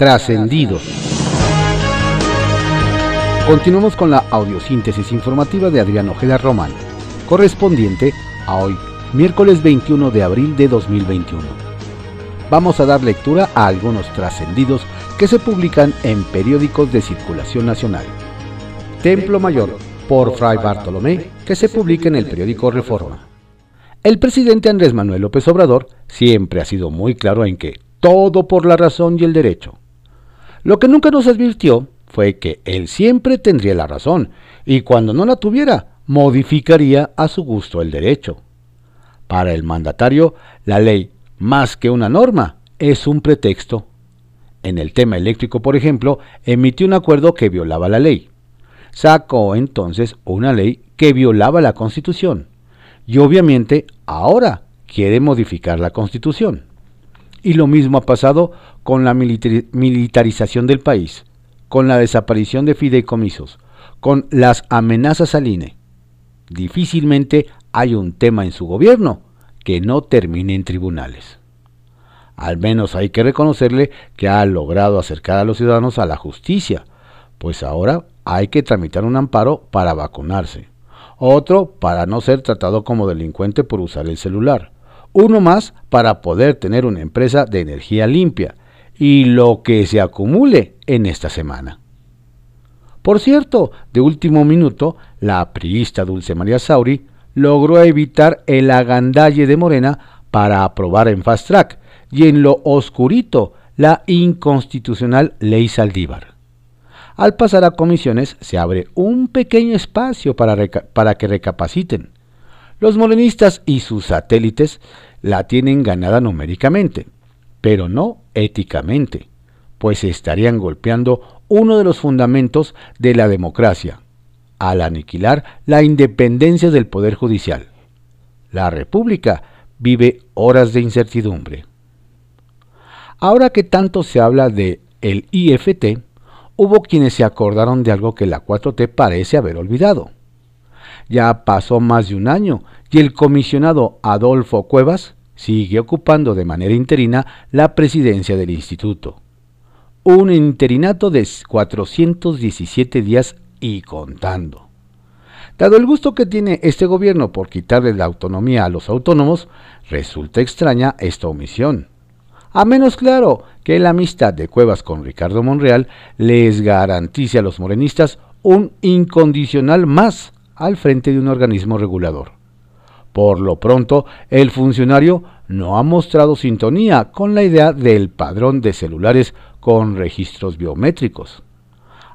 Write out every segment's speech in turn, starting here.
trascendidos. Continuamos con la audiosíntesis informativa de Adrián Ojeda Román, correspondiente a hoy, miércoles 21 de abril de 2021. Vamos a dar lectura a algunos trascendidos que se publican en periódicos de circulación nacional. Templo Mayor, por Fray Bartolomé, que se publica en el periódico Reforma. El presidente Andrés Manuel López Obrador siempre ha sido muy claro en que todo por la razón y el derecho. Lo que nunca nos advirtió fue que él siempre tendría la razón y cuando no la tuviera, modificaría a su gusto el derecho. Para el mandatario, la ley, más que una norma, es un pretexto. En el tema eléctrico, por ejemplo, emitió un acuerdo que violaba la ley. Sacó entonces una ley que violaba la Constitución. Y obviamente ahora quiere modificar la Constitución. Y lo mismo ha pasado con la militarización del país con la desaparición de fideicomisos, con las amenazas al INE. Difícilmente hay un tema en su gobierno que no termine en tribunales. Al menos hay que reconocerle que ha logrado acercar a los ciudadanos a la justicia, pues ahora hay que tramitar un amparo para vacunarse, otro para no ser tratado como delincuente por usar el celular, uno más para poder tener una empresa de energía limpia y lo que se acumule en esta semana. Por cierto, de último minuto, la priista Dulce María Sauri logró evitar el agandalle de Morena para aprobar en fast track y en lo oscurito la inconstitucional ley Saldívar. Al pasar a comisiones se abre un pequeño espacio para, para que recapaciten. Los morenistas y sus satélites la tienen ganada numéricamente pero no éticamente, pues estarían golpeando uno de los fundamentos de la democracia, al aniquilar la independencia del Poder Judicial. La República vive horas de incertidumbre. Ahora que tanto se habla de el IFT, hubo quienes se acordaron de algo que la 4T parece haber olvidado. Ya pasó más de un año y el comisionado Adolfo Cuevas sigue ocupando de manera interina la presidencia del instituto. Un interinato de 417 días y contando. Dado el gusto que tiene este gobierno por quitarle la autonomía a los autónomos, resulta extraña esta omisión. A menos claro que la amistad de Cuevas con Ricardo Monreal les garantice a los morenistas un incondicional más al frente de un organismo regulador. Por lo pronto, el funcionario no ha mostrado sintonía con la idea del padrón de celulares con registros biométricos.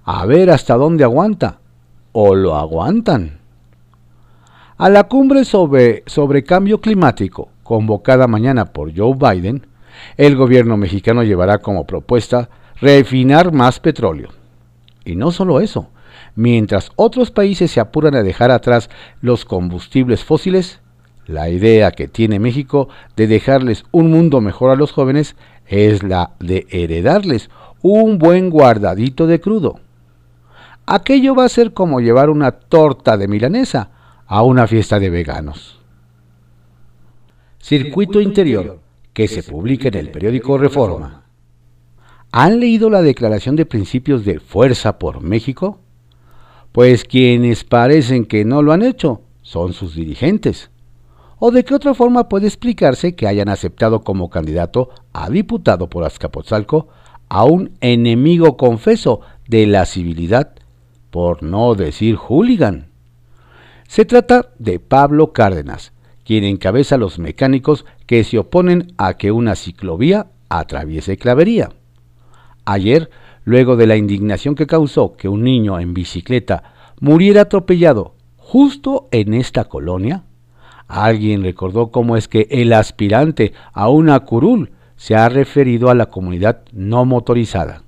A ver hasta dónde aguanta. ¿O lo aguantan? A la cumbre sobre, sobre cambio climático, convocada mañana por Joe Biden, el gobierno mexicano llevará como propuesta refinar más petróleo. Y no solo eso, mientras otros países se apuran a dejar atrás los combustibles fósiles, la idea que tiene México de dejarles un mundo mejor a los jóvenes es la de heredarles un buen guardadito de crudo. Aquello va a ser como llevar una torta de milanesa a una fiesta de veganos. Circuito Interior, que se publica en el periódico Reforma. ¿Han leído la declaración de principios de Fuerza por México? Pues quienes parecen que no lo han hecho son sus dirigentes ¿O de qué otra forma puede explicarse que hayan aceptado como candidato a diputado por Azcapotzalco a un enemigo confeso de la civilidad, por no decir hooligan? Se trata de Pablo Cárdenas, quien encabeza los mecánicos que se oponen a que una ciclovía atraviese Clavería. Ayer, luego de la indignación que causó que un niño en bicicleta muriera atropellado justo en esta colonia, Alguien recordó cómo es que el aspirante a una curul se ha referido a la comunidad no motorizada.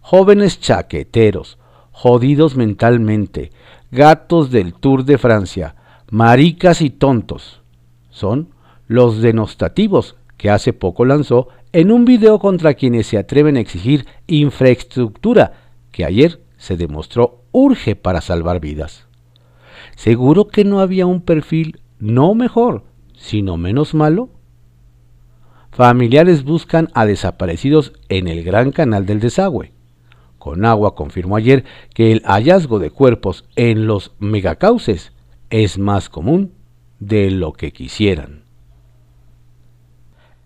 Jóvenes chaqueteros, jodidos mentalmente, gatos del Tour de Francia, maricas y tontos. Son los denostativos que hace poco lanzó en un video contra quienes se atreven a exigir infraestructura que ayer se demostró urge para salvar vidas. Seguro que no había un perfil no mejor, sino menos malo? familiares buscan a desaparecidos en el Gran Canal del Desagüe. Conagua confirmó ayer que el hallazgo de cuerpos en los megacauces es más común de lo que quisieran.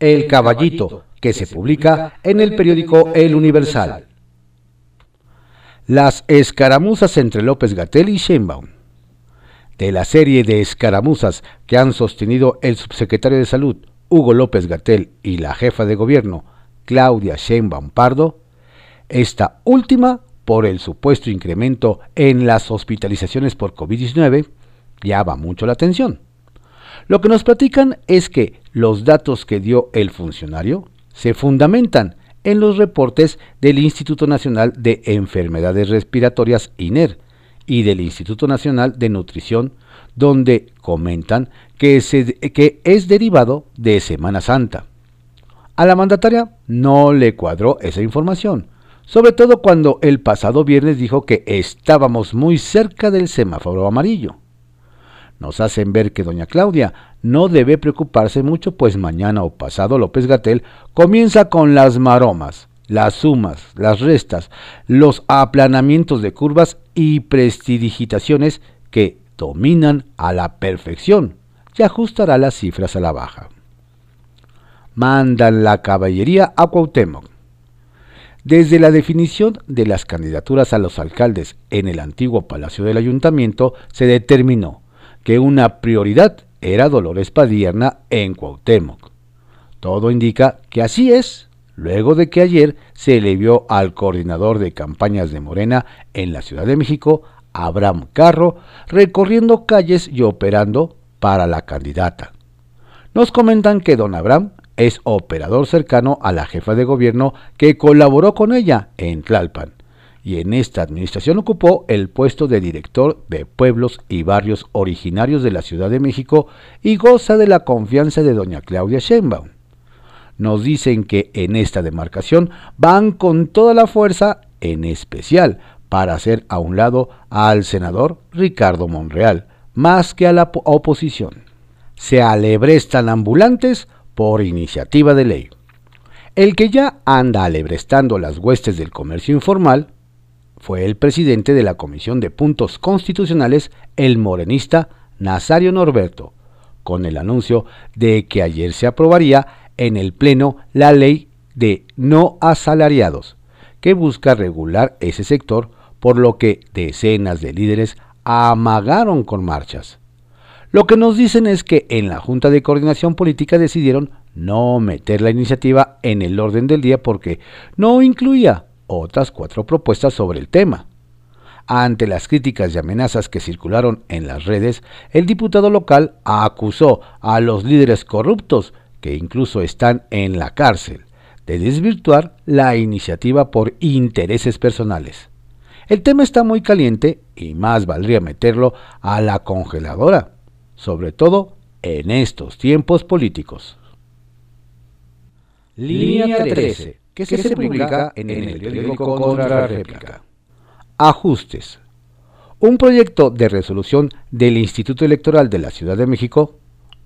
El Caballito, que se publica en el periódico El Universal. Las escaramuzas entre López Gatel y Sheinbaum. De la serie de escaramuzas que han sostenido el subsecretario de Salud, Hugo López Gatel, y la jefa de gobierno, Claudia Sheinbaum Pardo, esta última, por el supuesto incremento en las hospitalizaciones por COVID-19, llama mucho la atención. Lo que nos platican es que los datos que dio el funcionario se fundamentan en los reportes del Instituto Nacional de Enfermedades Respiratorias INER y del Instituto Nacional de Nutrición, donde comentan que, es derivado de Semana Santa. A la mandataria no le cuadró esa información, sobre todo cuando el pasado viernes dijo que estábamos muy cerca del semáforo amarillo nos hacen ver que doña Claudia no debe preocuparse mucho, pues mañana o pasado López Gatel comienza con las maromas, las sumas, las restas, los aplanamientos de curvas y prestidigitaciones que dominan a la perfección y ajustará las cifras a la baja. Mandan la caballería a Cuauhtémoc. Desde la definición de las candidaturas a los alcaldes en el antiguo Palacio del Ayuntamiento se determinó que una prioridad era Dolores Padierna en Cuauhtémoc. Todo indica que así es, luego de que ayer se le vio al coordinador de campañas de Morena en la Ciudad de México, Abraham Carro, recorriendo calles y operando para la candidata. Nos comentan que don Abraham es operador cercano a la jefa de gobierno que colaboró con ella en Tlalpan y en esta administración ocupó el puesto de director de pueblos y barrios originarios de la Ciudad de México y goza de la confianza de doña Claudia Sheinbaum. Nos dicen que en esta demarcación van con toda la fuerza, en especial para hacer a un lado al senador Ricardo Monreal, más que a la oposición. Se alebrestan ambulantes por iniciativa de ley. El que ya anda alebrestando las huestes del comercio informal fue el presidente de la Comisión de Puntos Constitucionales, el morenista Nazario Norberto, con el anuncio de que ayer se aprobaría en el Pleno la ley de no asalariados, que busca regular ese sector, por lo que decenas de líderes amagaron con marchas. Lo que nos dicen es que en la Junta de Coordinación Política decidieron no meter la iniciativa en el orden del día porque no incluía otras cuatro propuestas sobre el tema. Ante las críticas y amenazas que circularon en las redes, el diputado local acusó a los líderes corruptos, que incluso están en la cárcel, de desvirtuar la iniciativa por intereses personales. El tema está muy caliente y más valdría meterlo a la congeladora, sobre todo en estos tiempos políticos. Línea 13 que, se, publica en, el periódico Contra Réplica. Ajustes. Un proyecto de resolución del Instituto Electoral de la Ciudad de México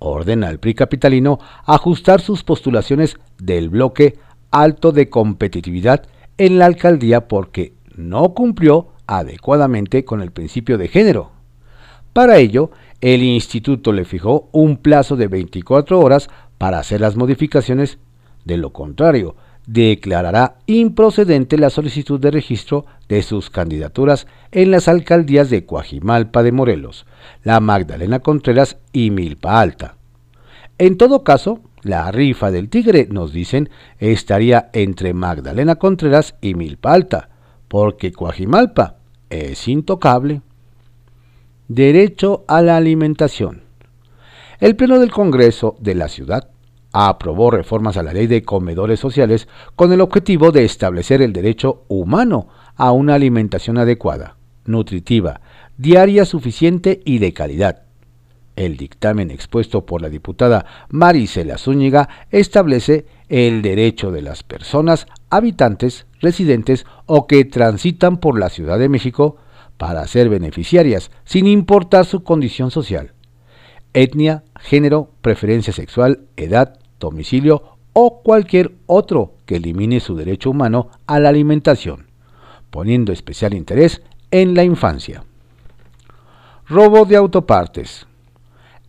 ordena al PRI capitalino ajustar sus postulaciones del bloque alto de competitividad en la alcaldía porque no cumplió adecuadamente con el principio de género. Para ello, el instituto le fijó un plazo de 24 horas para hacer las modificaciones, de lo contrario, declarará improcedente la solicitud de registro de sus candidaturas en las alcaldías de Coajimalpa de Morelos, la Magdalena Contreras y Milpa Alta. En todo caso, la rifa del tigre, nos dicen, estaría entre Magdalena Contreras y Milpa Alta, porque Coajimalpa es intocable. Derecho a la alimentación. El Pleno del Congreso de la Ciudad aprobó reformas a la ley de comedores sociales con el objetivo de establecer el derecho humano a una alimentación adecuada, nutritiva, diaria suficiente y de calidad. El dictamen expuesto por la diputada Maricela Zúñiga establece el derecho de las personas, habitantes, residentes o que transitan por la Ciudad de México para ser beneficiarias, sin importar su condición social, etnia, género, preferencia sexual, edad, domicilio o cualquier otro que elimine su derecho humano a la alimentación, poniendo especial interés en la infancia. Robo de autopartes.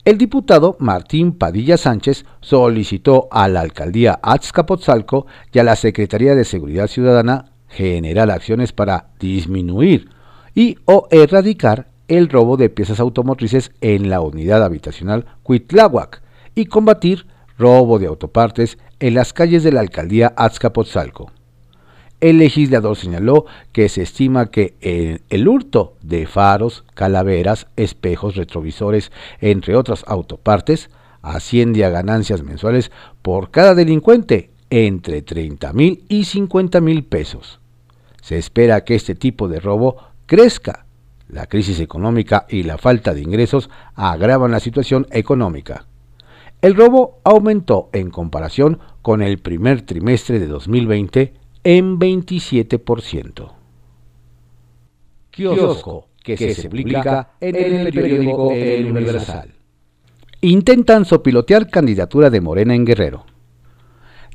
El diputado Martín Padilla Sánchez solicitó a la alcaldía Azcapotzalco y a la Secretaría de Seguridad Ciudadana generar acciones para disminuir y o erradicar el robo de piezas automotrices en la unidad habitacional Cuitláhuac y combatir robo de autopartes en las calles de la alcaldía Azcapotzalco. El legislador señaló que se estima que el hurto de faros, calaveras, espejos, retrovisores, entre otras autopartes, asciende a ganancias mensuales por cada delincuente entre 30 mil y 50 mil pesos. Se espera que este tipo de robo crezca. La crisis económica y la falta de ingresos agravan la situación económica. El robo aumentó en comparación con el primer trimestre de 2020 en 27%. Kiosco, que, se, publica en el periódico El Universal. Intentan sopilotear candidatura de Morena en Guerrero.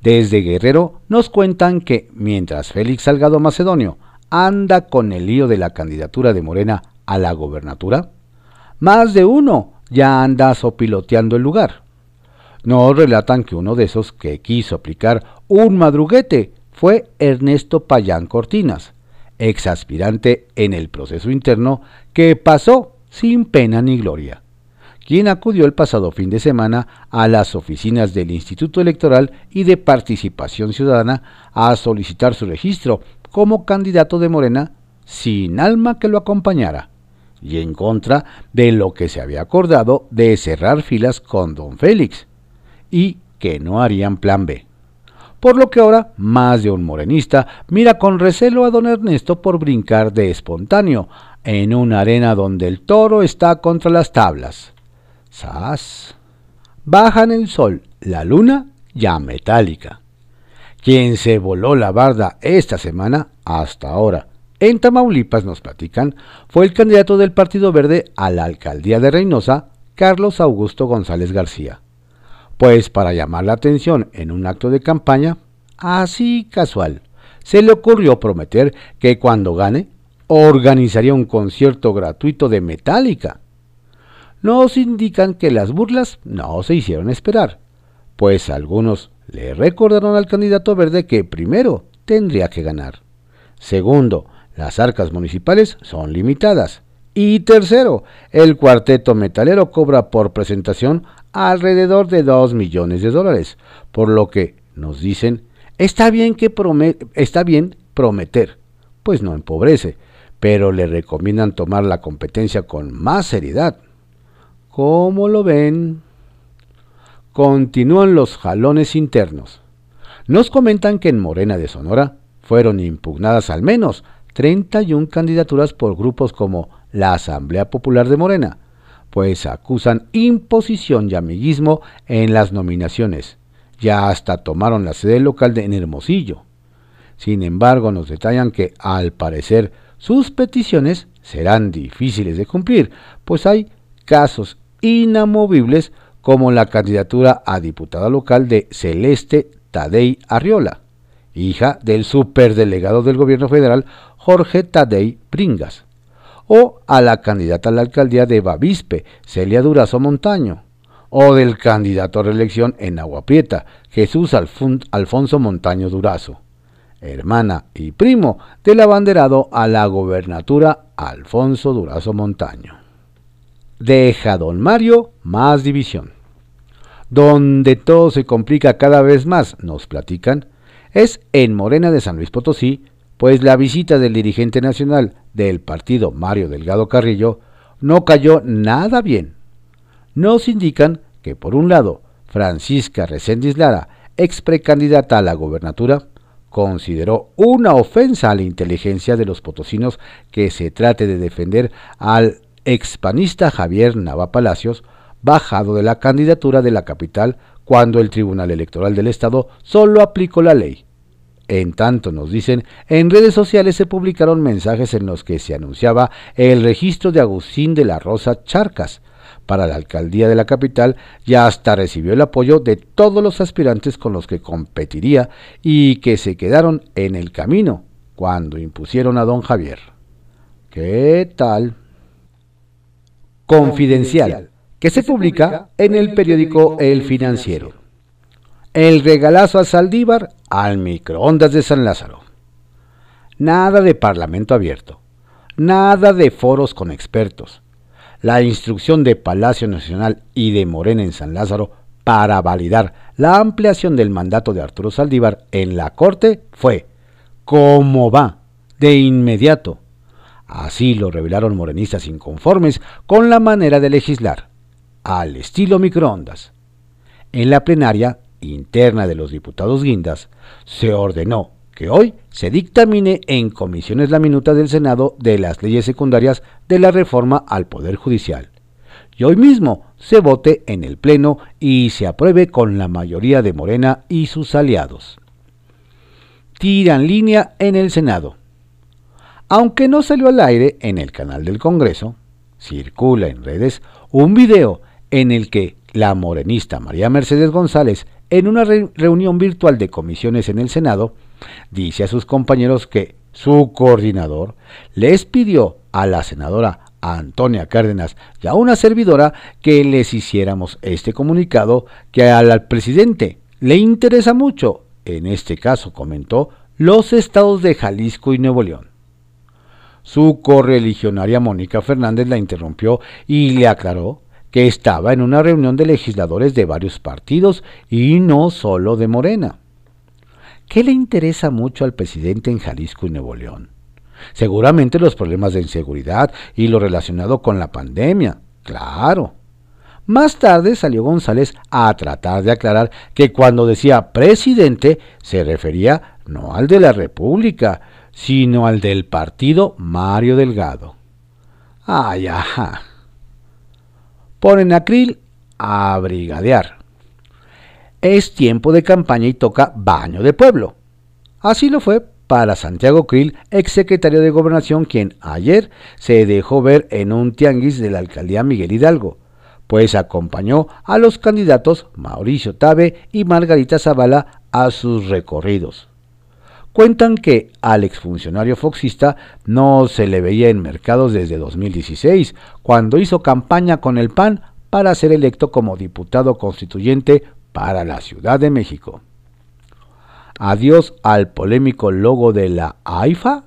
Desde Guerrero nos cuentan que mientras Félix Salgado Macedonio anda con el lío de la candidatura de Morena a la gobernatura, más de uno ya anda sopiloteando el lugar. Nos relatan que uno de esos que quiso aplicar un madruguete fue Ernesto Payán Cortinas, ex aspirante en el proceso interno que pasó sin pena ni gloria, quien acudió el pasado fin de semana a las oficinas del Instituto Electoral y de Participación Ciudadana a solicitar su registro como candidato de Morena sin alma que lo acompañara y en contra de lo que se había acordado de cerrar filas con don Félix y que no harían plan B por lo que ahora más de un morenista mira con recelo a don Ernesto por brincar de espontáneo en una arena donde el toro está contra las tablas. ¡Sas! Bajan el sol, la luna ya metálica. Quien se voló la barda esta semana, hasta ahora, en Tamaulipas nos platican, fue el candidato del Partido Verde a la alcaldía de Reynosa, Carlos Augusto González García pues para llamar la atención en un acto de campaña, así casual, se le ocurrió prometer que cuando gane, organizaría un concierto gratuito de Metallica. Nos indican que las burlas no se hicieron esperar, pues algunos le recordaron al candidato verde que primero tendría que ganar. Segundo, las arcas municipales son limitadas. Y tercero, el cuarteto metalero cobra por presentación alrededor de 2 millones de dólares, por lo que nos dicen, está bien, que está bien prometer, pues no empobrece, pero le recomiendan tomar la competencia con más seriedad. ¿Cómo lo ven? Continúan los jalones internos. Nos comentan que en Morena de Sonora fueron impugnadas al menos 31 candidaturas por grupos como la Asamblea Popular de Morena, pues acusan imposición y amiguismo en las nominaciones. Ya hasta tomaron la sede local de en Hermosillo. Sin embargo, nos detallan que, al parecer, sus peticiones serán difíciles de cumplir, pues hay casos inamovibles como la candidatura a diputada local de Celeste Tadei Arriola, hija del superdelegado del gobierno federal Jorge Tadei Pringas o a la candidata a la alcaldía de Bavispe, Celia Durazo Montaño, o del candidato a reelección en Aguaprieta, Jesús Alfonso Montaño Durazo, hermana y primo del abanderado a la gobernatura Alfonso Durazo Montaño. Deja don Mario más división. Donde todo se complica cada vez más, nos platican, es en Morena de San Luis Potosí, pues la visita del dirigente nacional del partido Mario Delgado Carrillo no cayó nada bien. Nos indican que por un lado, Francisca Reséndiz Lara, ex precandidata a la gobernatura, consideró una ofensa a la inteligencia de los potosinos que se trate de defender al expanista Javier Nava Palacios, bajado de la candidatura de la capital cuando el Tribunal Electoral del Estado solo aplicó la ley en tanto, nos dicen, en redes sociales se publicaron mensajes en los que se anunciaba el registro de Agustín de la Rosa Charcas para la alcaldía de la capital y hasta recibió el apoyo de todos los aspirantes con los que competiría y que se quedaron en el camino cuando impusieron a don Javier. ¿Qué tal? Confidencial, que se publica en el periódico El Financiero. El regalazo a Saldívar al microondas de San Lázaro. Nada de parlamento abierto, nada de foros con expertos. La instrucción de Palacio Nacional y de Morena en San Lázaro para validar la ampliación del mandato de Arturo Saldívar en la Corte fue, ¿cómo va? De inmediato Así lo revelaron morenistas inconformes con la manera de legislar, al estilo microondas. En la plenaria interna de los diputados guindas, se ordenó que hoy se dictamine en comisiones la minuta del Senado de las leyes secundarias de la reforma al Poder Judicial. Y hoy mismo se vote en el Pleno y se apruebe con la mayoría de Morena y sus aliados. Tiran línea en el Senado. Aunque no salió al aire en el canal del Congreso, circula en redes un video en el que la morenista María Mercedes González, en una reunión virtual de comisiones en el Senado, dice a sus compañeros que su coordinador les pidió a la senadora Antonia Cárdenas y a una servidora que les hiciéramos este comunicado que al presidente le interesa mucho, en este caso comentó, los estados de Jalisco y Nuevo León. Su correligionaria Mónica Fernández la interrumpió y le aclaró que estaba en una reunión de legisladores de varios partidos y no solo de Morena. ¿Qué le interesa mucho al presidente en Jalisco y Nuevo León? Seguramente los problemas de inseguridad y lo relacionado con la pandemia, claro. Más tarde salió González a tratar de aclarar que cuando decía presidente se refería no al de la República, sino al del partido Mario Delgado. Ay, ajá. Ponen a Krill a brigadear. Es tiempo de campaña y toca baño de pueblo. Así lo fue para Santiago Krill, exsecretario de Gobernación, quien ayer se dejó ver en un tianguis de la alcaldía Miguel Hidalgo, pues acompañó a los candidatos Mauricio Tabe y Margarita Zavala a sus recorridos. Cuentan que al exfuncionario foxista no se le veía en mercados desde 2016, cuando hizo campaña con el PAN para ser electo como diputado constituyente para la Ciudad de México. Adiós al polémico logo de la AIFA.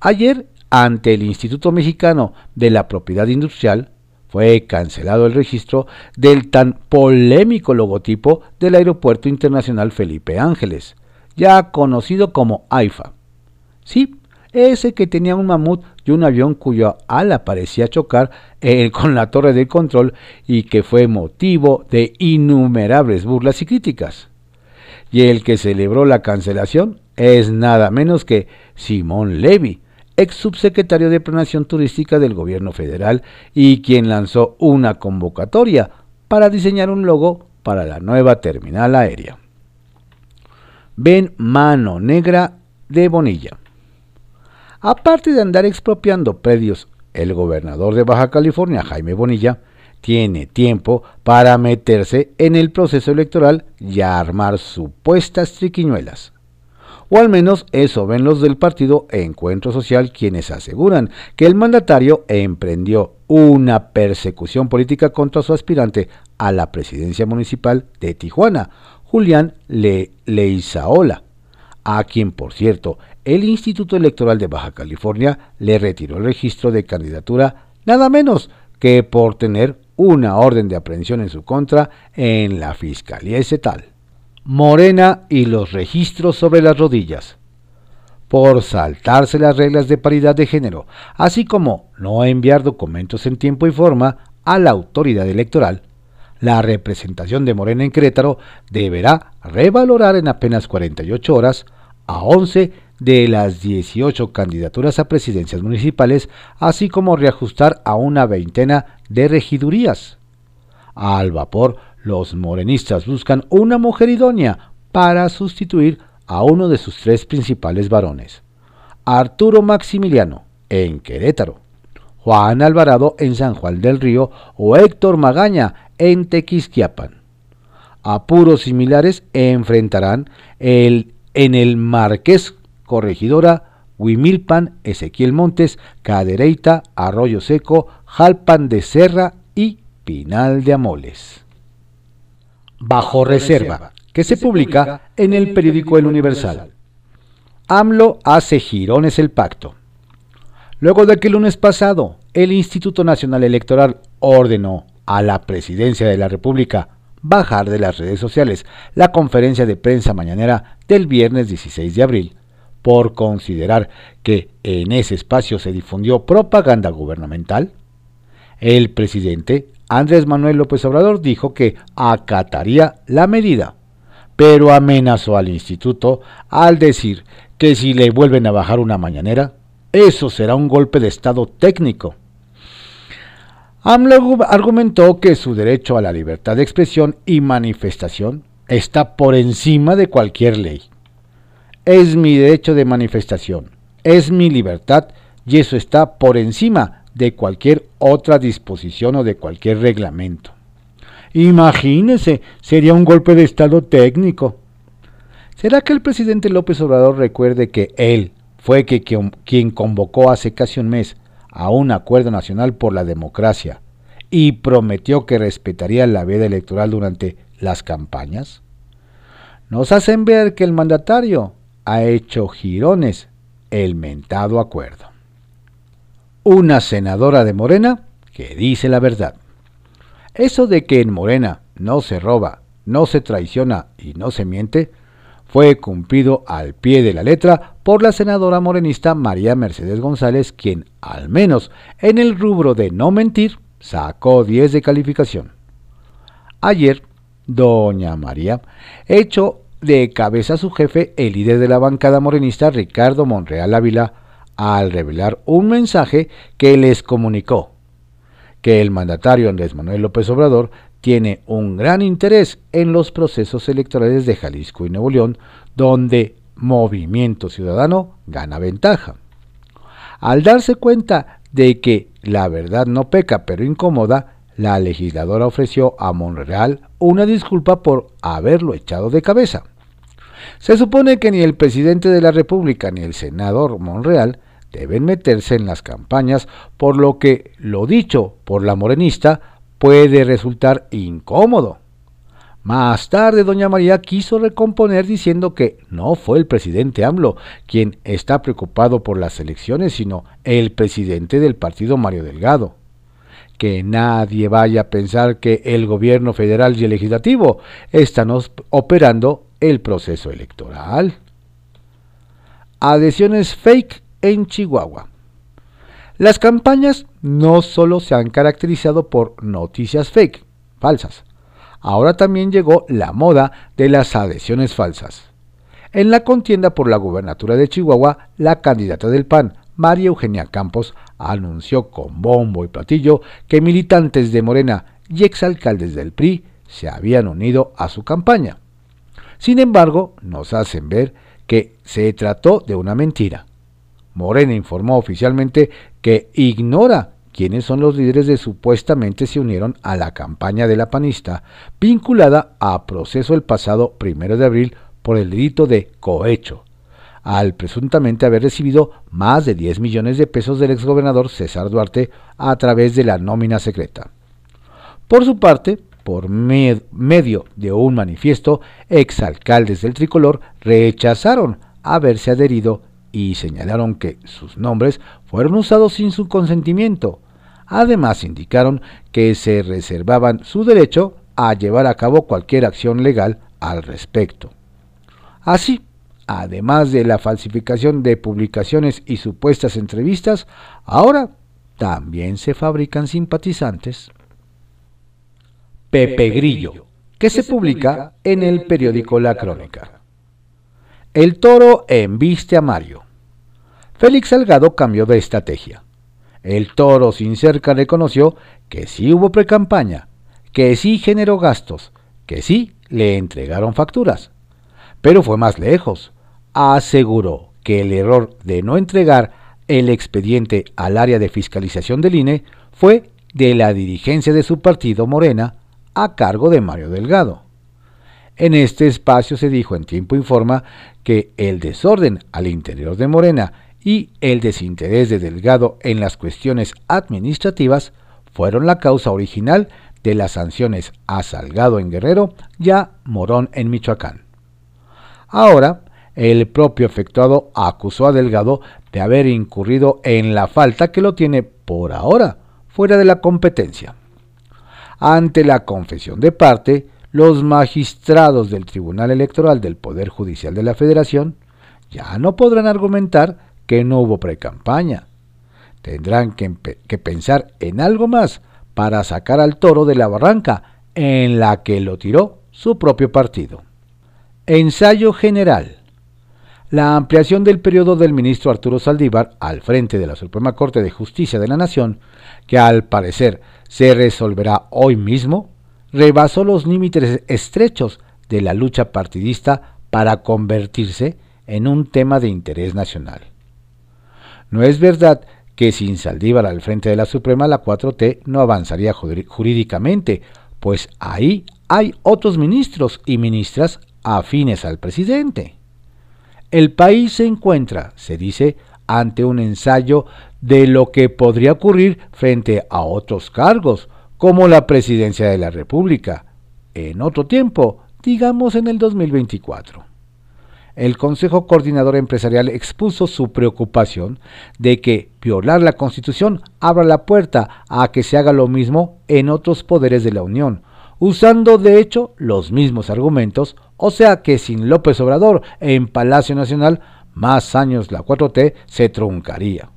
Ayer, ante el Instituto Mexicano de la Propiedad Industrial, fue cancelado el registro del tan polémico logotipo del Aeropuerto Internacional Felipe Ángeles, ya conocido como AIFA. Sí, ese que tenía un mamut y un avión cuyo ala parecía chocar eh, con la torre de control y que fue motivo de innumerables burlas y críticas. Y el que celebró la cancelación es nada menos que Simón Levy, ex subsecretario de Planación Turística del gobierno federal y quien lanzó una convocatoria para diseñar un logo para la nueva terminal aérea ven mano negra de Bonilla. Aparte de andar expropiando predios, el gobernador de Baja California, Jaime Bonilla, tiene tiempo para meterse en el proceso electoral y armar supuestas triquiñuelas. O al menos eso ven los del partido Encuentro Social quienes aseguran que el mandatario emprendió una persecución política contra su aspirante a la presidencia municipal de Tijuana, Julián Le Leizaola, a quien, por cierto, el Instituto Electoral de Baja California le retiró el registro de candidatura nada menos que por tener una orden de aprehensión en su contra en la Fiscalía Estatal. Morena y los registros sobre las rodillas. Por saltarse las reglas de paridad de género, así como no enviar documentos en tiempo y forma a la autoridad electoral, la representación de Morena en Querétaro deberá revalorar en apenas 48 horas a 11 de las 18 candidaturas a presidencias municipales, así como reajustar a una veintena de regidurías. Al vapor, los morenistas buscan una mujer idónea para sustituir a uno de sus tres principales varones. Arturo Maximiliano, en Querétaro. Juan Alvarado en San Juan del Río o Héctor Magaña en Tequisquiapan. Apuros similares enfrentarán el, en el Marqués Corregidora, Huimilpan, Ezequiel Montes, Cadereyta, Arroyo Seco, Jalpan de Serra y Pinal de Amoles. Bajo reserva, que se publica en el periódico El Universal. AMLO hace girones el pacto. Luego de que el lunes pasado el Instituto Nacional Electoral ordenó a la Presidencia de la República bajar de las redes sociales la conferencia de prensa mañanera del viernes 16 de abril, por considerar que en ese espacio se difundió propaganda gubernamental, el presidente Andrés Manuel López Obrador dijo que acataría la medida, pero amenazó al instituto al decir que si le vuelven a bajar una mañanera, eso será un golpe de Estado técnico. AMLO argumentó que su derecho a la libertad de expresión y manifestación está por encima de cualquier ley. Es mi derecho de manifestación, es mi libertad y eso está por encima de cualquier otra disposición o de cualquier reglamento. Imagínese, sería un golpe de Estado técnico. ¿Será que el presidente López Obrador recuerde que él, fue quien convocó hace casi un mes a un acuerdo nacional por la democracia y prometió que respetaría la veda electoral durante las campañas? Nos hacen ver que el mandatario ha hecho girones el mentado acuerdo. Una senadora de Morena que dice la verdad. Eso de que en Morena no se roba, no se traiciona y no se miente, fue cumplido al pie de la letra por la senadora morenista María Mercedes González, quien, al menos en el rubro de no mentir, sacó 10 de calificación. Ayer, doña María echó de cabeza a su jefe, el líder de la bancada morenista Ricardo Monreal Ávila, al revelar un mensaje que les comunicó que el mandatario Andrés Manuel López Obrador tiene un gran interés en los procesos electorales de Jalisco y Nuevo León, donde Movimiento Ciudadano gana ventaja. Al darse cuenta de que la verdad no peca pero incomoda, la legisladora ofreció a Monreal una disculpa por haberlo echado de cabeza. Se supone que ni el presidente de la República ni el senador Monreal deben meterse en las campañas, por lo que lo dicho por la morenista puede resultar incómodo. Más tarde, doña María quiso recomponer diciendo que no fue el presidente AMLO quien está preocupado por las elecciones, sino el presidente del partido Mario Delgado. Que nadie vaya a pensar que el gobierno federal y el legislativo están operando el proceso electoral. Adhesiones fake en Chihuahua. Las campañas no solo se han caracterizado por noticias fake, falsas. Ahora también llegó la moda de las adhesiones falsas. En la contienda por la gubernatura de Chihuahua, la candidata del PAN, María Eugenia Campos, anunció con bombo y platillo que militantes de Morena y exalcaldes del PRI se habían unido a su campaña. Sin embargo, nos hacen ver que se trató de una mentira. Morena informó oficialmente que ignora quiénes son los líderes que supuestamente se unieron a la campaña de la panista vinculada a proceso el pasado primero de abril por el delito de cohecho, al presuntamente haber recibido más de 10 millones de pesos del exgobernador César Duarte a través de la nómina secreta. Por su parte, por medio de un manifiesto, exalcaldes del tricolor rechazaron haberse adherido y señalaron que sus nombres fueron usados sin su consentimiento. Además indicaron que se reservaban su derecho a llevar a cabo cualquier acción legal al respecto. Así, además de la falsificación de publicaciones y supuestas entrevistas, ahora también se fabrican simpatizantes. Pepe Grillo, que se publica en el periódico La Crónica. El toro embiste a Mario. Félix Salgado cambió de estrategia. El toro sin cerca reconoció que sí hubo precampaña, que sí generó gastos, que sí le entregaron facturas. Pero fue más lejos. Aseguró que el error de no entregar el expediente al área de fiscalización del INE fue de la dirigencia de su partido Morena a cargo de Mario Delgado. En este espacio se dijo en tiempo informa que el desorden al interior de Morena y el desinterés de Delgado en las cuestiones administrativas fueron la causa original de las sanciones a Salgado en Guerrero y a Morón en Michoacán. Ahora, el propio efectuado acusó a Delgado de haber incurrido en la falta que lo tiene por ahora fuera de la competencia. Ante la confesión de parte, los magistrados del Tribunal Electoral del Poder Judicial de la Federación ya no podrán argumentar que no hubo precampaña. Tendrán que, que, pensar en algo más para sacar al toro de la barranca en la que lo tiró su propio partido. Ensayo general. La ampliación del periodo del ministro Arturo Saldívar al frente de la Suprema Corte de Justicia de la Nación, que al parecer se resolverá hoy mismo, rebasó los límites estrechos de la lucha partidista para convertirse en un tema de interés nacional. No es verdad que sin Saldívar al frente de la Suprema la 4T no avanzaría jurídicamente, pues ahí hay otros ministros y ministras afines al presidente. El país se encuentra, se dice, ante un ensayo de lo que podría ocurrir frente a otros cargos, como la presidencia de la República, en otro tiempo, digamos en el 2024. El Consejo Coordinador Empresarial expuso su preocupación de que violar la Constitución abra la puerta a que se haga lo mismo en otros poderes de la Unión, usando de hecho los mismos argumentos, o sea que sin López Obrador en Palacio Nacional, más años la 4T se truncaría.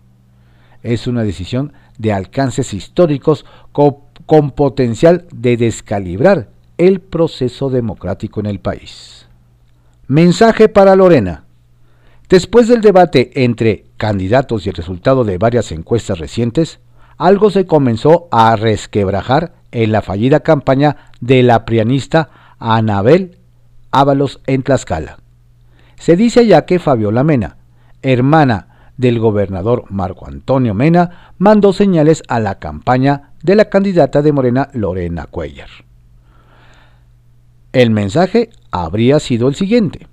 Es una decisión de alcances históricos con, potencial de descalibrar el proceso democrático en el país. Mensaje para Lorena. Después del debate entre candidatos y el resultado de varias encuestas recientes, algo se comenzó a resquebrajar en la fallida campaña de la prianista Anabel Ábalos en Tlaxcala. Se dice ya que Fabiola Mena, hermana del gobernador Marco Antonio Mena, mandó señales a la campaña de la candidata de Morena Lorena Cuellar. El mensaje habría sido el siguiente.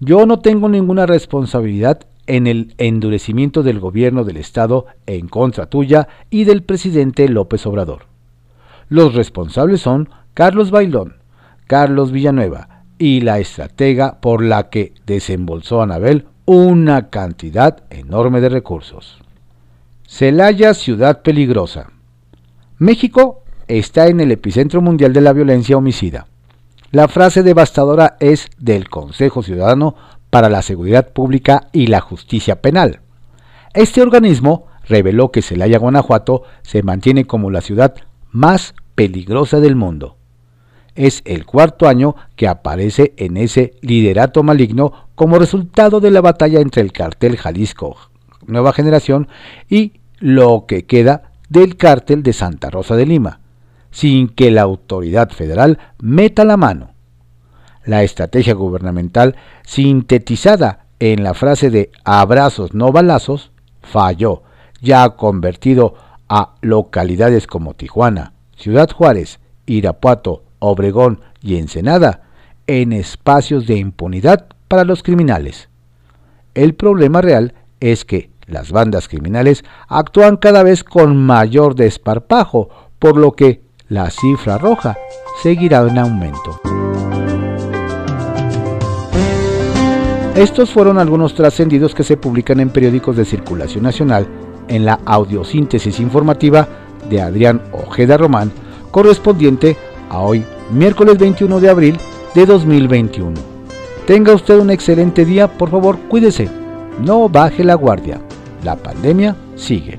Yo no tengo ninguna responsabilidad en el endurecimiento del gobierno del Estado en contra tuya y del presidente López Obrador. Los responsables son Carlos Bailón, Carlos Villanueva y la estratega por la que desembolsó Anabel una cantidad enorme de recursos. Celaya, ciudad peligrosa. México está en el epicentro mundial de la violencia homicida. La frase devastadora es del Consejo Ciudadano para la Seguridad Pública y la Justicia Penal. Este organismo reveló que Celaya, Guanajuato, se mantiene como la ciudad más peligrosa del mundo. Es el cuarto año que aparece en ese liderato maligno como resultado de la batalla entre el cartel Jalisco Nueva Generación y lo que queda del cártel de Santa Rosa de Lima, sin que la autoridad federal meta la mano. La estrategia gubernamental, sintetizada en la frase de abrazos no balazos, falló, ya convertido a localidades como Tijuana, Ciudad Juárez, Irapuato, Obregón y Ensenada en espacios de impunidad para los criminales. El problema real es que las bandas criminales actúan cada vez con mayor desparpajo, por lo que la cifra roja seguirá en aumento. Estos fueron algunos trascendidos que se publican en periódicos de circulación nacional en la audiosíntesis informativa de Adrián Ojeda Román, correspondiente a hoy, miércoles 21 de abril de 2021. Tenga usted un excelente día, por favor, cuídese, no baje la guardia. La pandemia sigue.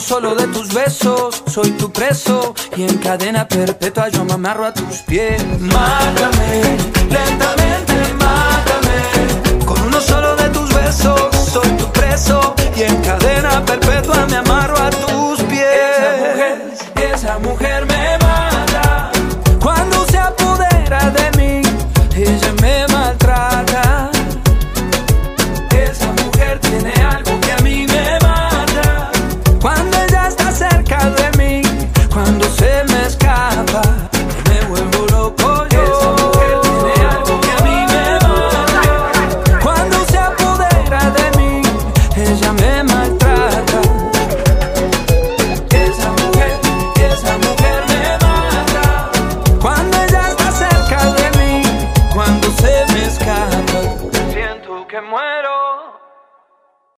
Solo de tus besos soy tu preso y en cadena perpetua yo me amarro a tus pies. Mátame, lentamente mátame. Con uno solo de tus besos soy tu preso y en cadena perpetua me amarro a tus pies. Esa mujer, esa mujer